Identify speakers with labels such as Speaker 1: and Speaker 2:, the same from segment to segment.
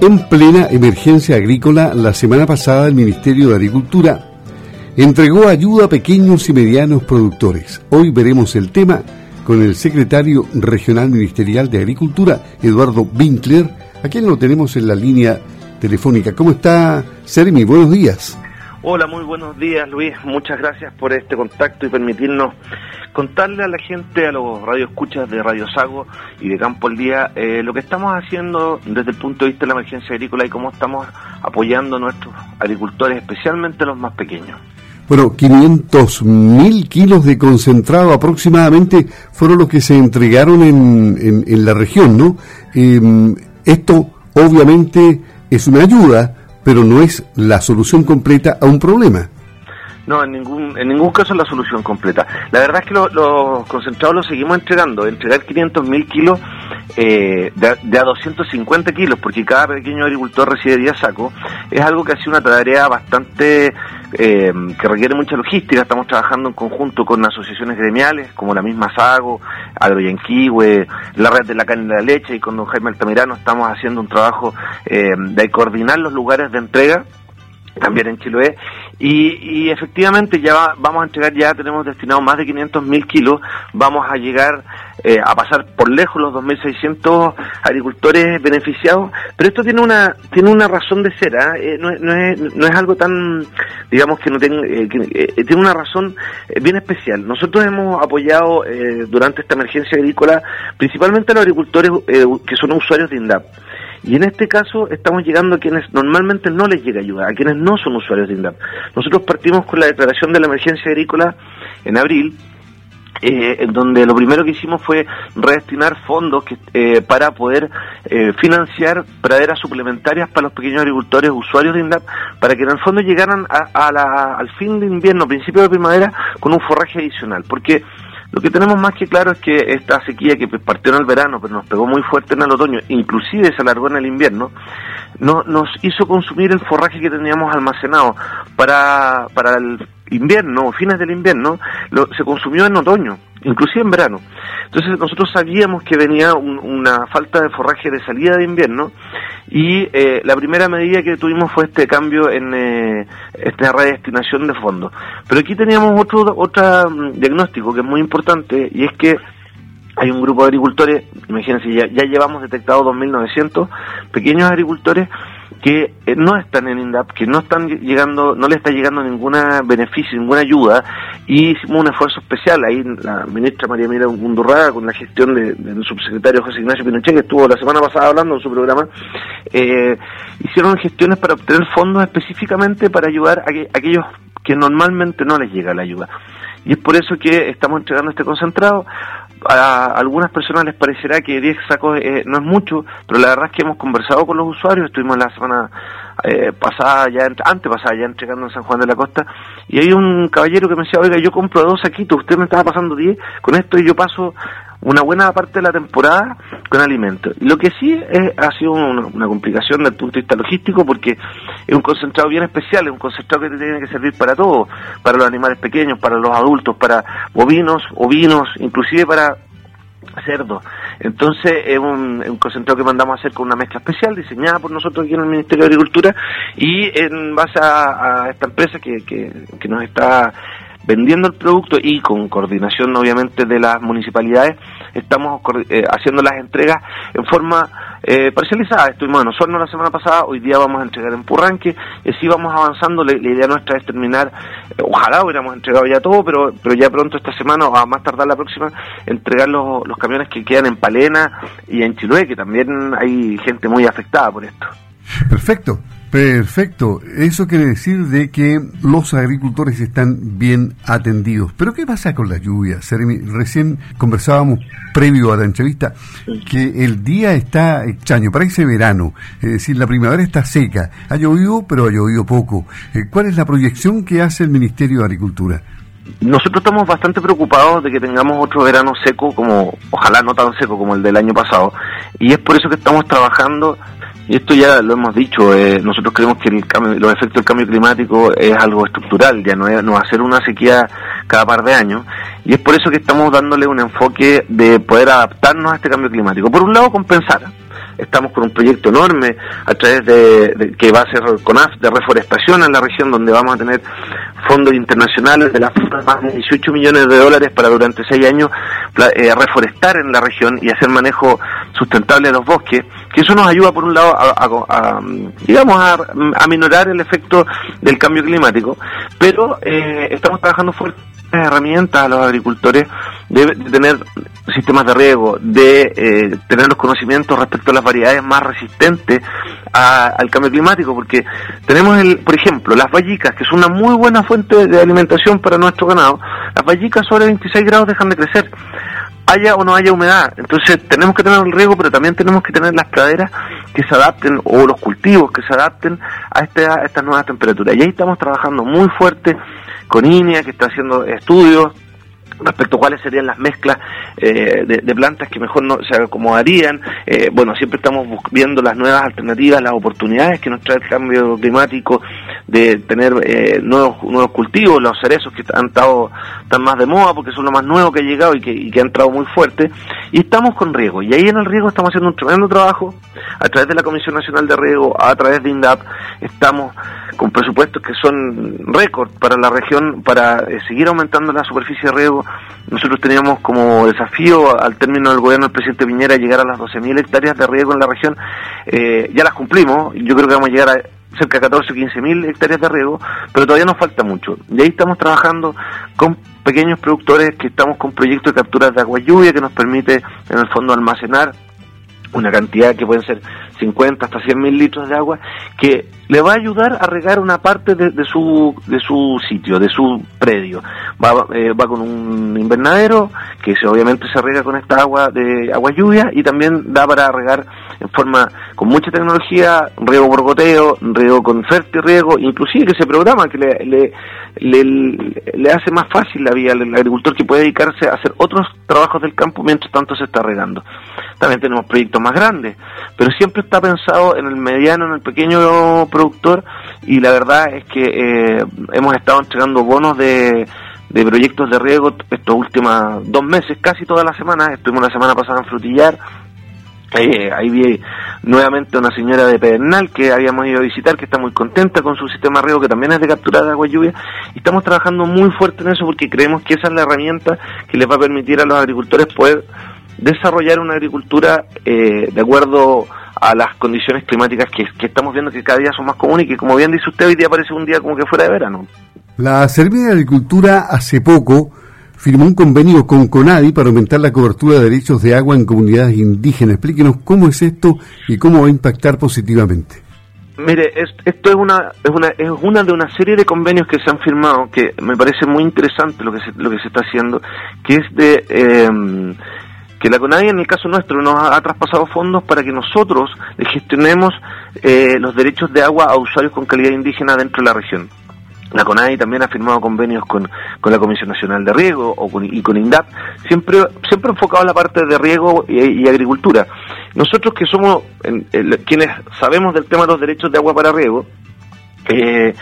Speaker 1: En plena emergencia agrícola, la semana pasada el Ministerio de Agricultura entregó ayuda a pequeños y medianos productores. Hoy veremos el tema con el secretario regional ministerial de Agricultura, Eduardo Winkler, a quien lo tenemos en la línea telefónica. ¿Cómo está, Sermi? Buenos días.
Speaker 2: Hola, muy buenos días, Luis. Muchas gracias por este contacto y permitirnos contarle a la gente, a los radioescuchas de Radio Sago y de Campo al Día, eh, lo que estamos haciendo desde el punto de vista de la emergencia agrícola y cómo estamos apoyando a nuestros agricultores, especialmente los más pequeños.
Speaker 1: Bueno, 500 mil kilos de concentrado aproximadamente fueron los que se entregaron en, en, la región, ¿no? Em, esto obviamente es una ayuda, pero no es la solución completa a un problema.
Speaker 2: No, en ningún, en ningún caso la solución completa. La verdad es que los concentrados los seguimos entregando. Entregar 500.000 kilos eh, de, a 250 kilos, porque cada pequeño agricultor recibe 10 sacos, es algo que ha sido una tarea bastante eh, que requiere mucha logística. Estamos trabajando en conjunto con asociaciones gremiales, como la misma Sago, Agroyanquihue, la Red de la Carne y la Leche, y con don Jaime Altamirano estamos haciendo un trabajo eh, de coordinar los lugares de entrega también en Chiloé, y, efectivamente ya vamos a entregar, ya tenemos destinado más de 500 mil kilos, vamos a llegar eh, a pasar por lejos los 2.600 agricultores beneficiados, pero esto tiene una tiene una razón de ser, ¿ah? eh, no, es, no es algo tan, digamos que no tenga, eh, tiene una razón bien especial. Nosotros hemos apoyado durante esta emergencia agrícola principalmente a los agricultores que son usuarios de INDAP. Y en este caso estamos llegando a quienes normalmente no les llega ayuda, a quienes no son usuarios de INDAP. Nosotros partimos con la declaración de la emergencia agrícola en abril, eh, en donde lo primero que hicimos fue redestinar fondos que, eh, para poder eh, financiar praderas suplementarias para los pequeños agricultores usuarios de INDAP, para que en el fondo llegaran a, la, al fin de invierno, principio de primavera, con un forraje adicional. Porque lo que tenemos más que claro es que esta sequía que partió en el verano, pero nos pegó muy fuerte en el otoño, inclusive se alargó en el invierno, no, nos hizo consumir el forraje que teníamos almacenado para, para el invierno, fines del invierno, lo, se consumió en otoño, inclusive en verano. Entonces nosotros sabíamos que venía una falta de forraje de salida de invierno y eh, la primera medida que tuvimos fue este cambio en eh, esta redestinación de fondos. Pero aquí teníamos otro, otro mm, diagnóstico que es muy importante y es que hay un grupo de agricultores, imagínense, ya, ya llevamos detectado 2.900 pequeños agricultores que eh, no están en INDAP, que no están llegando, no le está llegando ninguna beneficio, ninguna ayuda, y hicimos un esfuerzo especial, ahí la ministra María Mira Mundurraga, con la gestión del subsecretario José Ignacio Pinochet, que estuvo la semana pasada hablando en su programa, eh, hicieron gestiones para obtener fondos específicamente para ayudar a, a aquellos que normalmente no les llega la ayuda. Y es por eso que estamos entregando este concentrado. A algunas personas les parecerá que 10 sacos eh, no es mucho, pero la verdad es que hemos conversado con los usuarios, estuvimos la semana eh, pasada, ya antes pasada, ya entregando en San Juan de la Costa, y hay un caballero que me decía, oiga, yo compro dos saquitos, usted me estaba pasando 10, con esto y yo paso una buena parte de la temporada con alimentos. Lo que sí ha sido una, complicación desde el punto de vista logístico porque es un concentrado bien especial, es un concentrado que tiene que servir para todo, para los animales pequeños, para los adultos, para bovinos, ovinos, inclusive para cerdos. Entonces es un, concentrado que mandamos a hacer con una mezcla especial diseñada por nosotros aquí en el Ministerio de Agricultura y en base a, esta empresa que, que, que nos está vendiendo el producto y con coordinación obviamente de las municipalidades estamos eh, haciendo las entregas en forma eh, parcializada. Estuvimos en Osorno la semana pasada, hoy día vamos a entregar en Purranque y así vamos avanzando. La, idea nuestra es terminar, eh, ojalá hubiéramos entregado ya todo, pero, pero ya pronto esta semana o a más tardar la próxima, entregar los, los camiones que quedan en Palena y en Chiloé, que también hay gente muy afectada por esto.
Speaker 1: Perfecto. Perfecto. Eso quiere decir de que los agricultores están bien atendidos. Pero ¿qué pasa con la lluvia? Recién conversábamos previo a la entrevista que el día está extraño, parece verano, es decir, la primavera está seca. Ha llovido, pero ha llovido poco. Eh, ¿Cuál es la proyección que hace el Ministerio de Agricultura?
Speaker 2: Nosotros estamos bastante preocupados de que tengamos otro verano seco, como ojalá no tan seco como el del año pasado, y es por eso que estamos trabajando y esto ya lo hemos dicho, eh, nosotros creemos que el cambio, los efectos del cambio climático es algo estructural, ya no, es, va a ser una sequía cada par de años y es por eso que estamos dándole un enfoque de poder adaptarnos a este cambio climático. Por un lado, compensar estamos con un proyecto enorme a través de, que va a ser CONAF de reforestación en la región donde vamos a tener fondos internacionales de la más de 18 millones de dólares para durante seis años eh, reforestar en la región y hacer manejo sustentable de los bosques que eso nos ayuda por un lado a, digamos a, minorar el efecto del cambio climático pero eh, estamos trabajando fuerte herramientas a los agricultores de, tener sistemas de riego, de eh, tener los conocimientos respecto a las variedades más resistentes al cambio climático, porque tenemos, el, por ejemplo, las vallicas, que son una muy buena fuente de alimentación para nuestro ganado, las vallicas sobre 26 grados dejan de crecer haya o no haya humedad. Entonces tenemos que tener el riego, pero también tenemos que tener las praderas que se adapten o los cultivos que se adapten a, este, a estas nuevas temperaturas. Y ahí estamos trabajando muy fuerte con INEA, que está haciendo estudios respecto a cuáles serían las mezclas eh, de, plantas que mejor no, se acomodarían. Eh, bueno, siempre estamos viendo las nuevas alternativas, las oportunidades que nos trae el cambio climático de tener eh, nuevos nuevos cultivos, los cerezos que han estado tan más de moda porque son lo más nuevo que ha llegado y que, y que ha entrado muy fuerte. Y estamos con riego. Y ahí en el riego estamos haciendo un tremendo trabajo a través de la Comisión Nacional de Riego, a través de INDAP. Estamos con presupuestos que son récord para la región para seguir aumentando la superficie de riego nosotros teníamos como desafío al término del gobierno del presidente Piñera llegar a las 12.000 hectáreas de riego en la región. Eh, ya las cumplimos, yo creo que vamos a llegar a cerca de 14 o 15.000 hectáreas de riego, pero todavía nos falta mucho. Y ahí estamos trabajando con pequeños productores que estamos con proyectos de capturas de agua lluvia que nos permite en el fondo almacenar una cantidad que pueden ser 50 hasta 100 mil litros de agua, que le va a ayudar a regar una parte de, su, de su sitio, de su predio. Va, eh, va con un invernadero que se, obviamente se rega con esta agua de agua lluvia y también da para regar en forma con mucha tecnología, riego por goteo, riego con riego, inclusive que se programa, que le, le, le, hace más fácil la vida al agricultor que puede dedicarse a hacer otros trabajos del campo mientras tanto se está regando. También tenemos proyectos más grandes, pero siempre está pensado en el mediano, en el pequeño productor y la verdad es que eh, hemos estado entregando bonos de, de proyectos de riego estos últimos dos meses, casi todas las semanas. Estuvimos la semana pasada en Frutillar. Eh, ahí vi nuevamente una señora de Pedernal que habíamos ido a visitar, que está muy contenta con su sistema riego, que también es de captura de agua y lluvia. Y estamos trabajando muy fuerte en eso porque creemos que esa es la herramienta que les va a permitir a los agricultores poder desarrollar una agricultura eh, de acuerdo a las condiciones climáticas que, estamos viendo que cada día son más comunes y que como bien dice usted hoy día parece un día como que fuera de verano.
Speaker 1: La Servicio de Agricultura hace poco firmó un convenio con CONADI para aumentar la cobertura de derechos de agua en comunidades indígenas. Explíquenos cómo es esto y cómo va a impactar positivamente.
Speaker 2: Mire, esto es una, es una es una de una serie de convenios que se han firmado que me parece muy interesante lo que se, lo que se está haciendo, que es de eh, que la CONADI en el caso nuestro nos ha, traspasado fondos para que nosotros gestionemos eh, los derechos de agua a usuarios con calidad indígena dentro de la región. La CONADI también ha firmado convenios con, la Comisión Nacional de Riego o y con INDAP, siempre, siempre enfocado en la parte de riego y, agricultura. Nosotros que somos quienes sabemos del tema de los derechos de agua para riego, eh,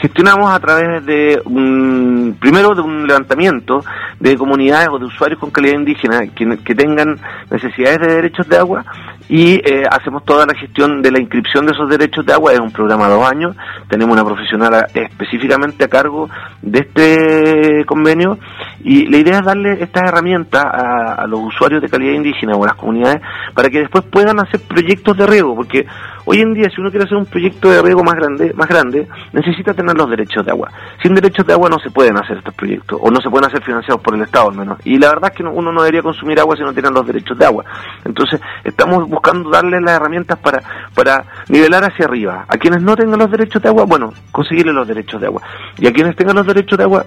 Speaker 2: gestionamos a través de un, primero de un levantamiento de comunidades o de usuarios con calidad indígena que, tengan necesidades de derechos de agua y eh, hacemos toda la gestión de la inscripción de esos derechos de agua. Es un programa de dos años, tenemos una profesional específicamente a cargo de este convenio y la idea es darle estas herramientas a, a los usuarios de calidad indígena o a las comunidades para que después puedan hacer proyectos de riego, porque Hoy en día, si uno quiere hacer un proyecto de riego más grande, más grande, necesita tener los derechos de agua. Sin derechos de agua no se pueden hacer estos proyectos, o no se pueden hacer financiados por el Estado al menos. Y la verdad es que uno no debería consumir agua si no tiene los derechos de agua. Entonces, estamos buscando darle las herramientas para, para nivelar hacia arriba. A quienes no tengan los derechos de agua, bueno, conseguirle los derechos de agua. Y a quienes tengan los derechos de agua,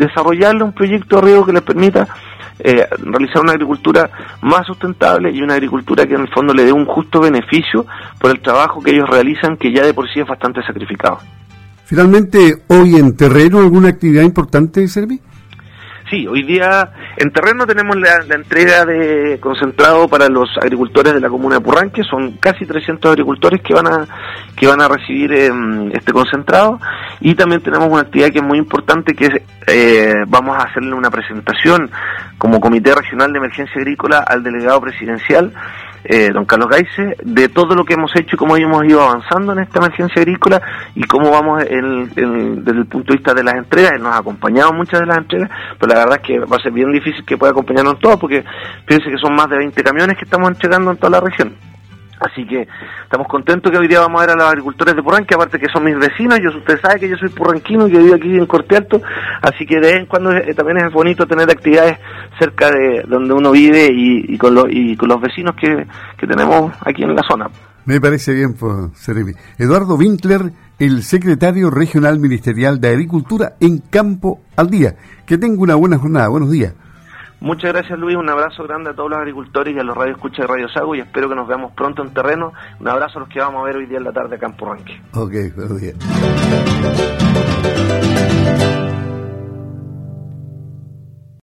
Speaker 2: desarrollarle un proyecto de riego que les permita eh, realizar una agricultura más sustentable y una agricultura que en el fondo le dé un justo beneficio por el trabajo que ellos realizan, que ya de por sí es bastante sacrificado.
Speaker 1: Finalmente, hoy en terreno, ¿alguna actividad importante, Servi?
Speaker 2: Sí, hoy día en terreno tenemos la, entrega de concentrado para los agricultores de la comuna de Purranque, son casi 300 agricultores que van a que van a recibir em, este concentrado. Y también tenemos una actividad que es muy importante que eh, vamos a hacerle una presentación como Comité Regional de Emergencia Agrícola al delegado presidencial eh, don Carlos Gaise, de todo lo que hemos hecho y cómo hemos ido avanzando en esta emergencia agrícola y cómo vamos desde el punto de vista de las entregas. Él nos ha acompañado muchas de las entregas, pero la verdad es que va a ser bien difícil que pueda acompañarnos en todo, porque fíjense que son más de 20 camiones que estamos entregando en toda la región. Así que estamos contentos que hoy día vamos a ver a los agricultores de Purranque, aparte que son mis vecinos, yo usted sabe que yo soy purranquino y que vivo aquí en Corte Alto, así que de vez en cuando eh, también es bonito tener actividades cerca de donde uno vive y, con, y con los vecinos que, tenemos aquí en la zona.
Speaker 1: Me parece bien, pues, Seremi. Eduardo Winkler, el secretario regional ministerial de Agricultura en Campo al Día. Que tenga una buena jornada. Buenos días.
Speaker 2: Muchas gracias Luis, un abrazo grande a todos los agricultores y a los radioescuchas de Radio Sago y espero que nos veamos pronto en terreno. Un abrazo a los que vamos a ver hoy día en la tarde acá en Porranque.
Speaker 1: Ok, buenos días.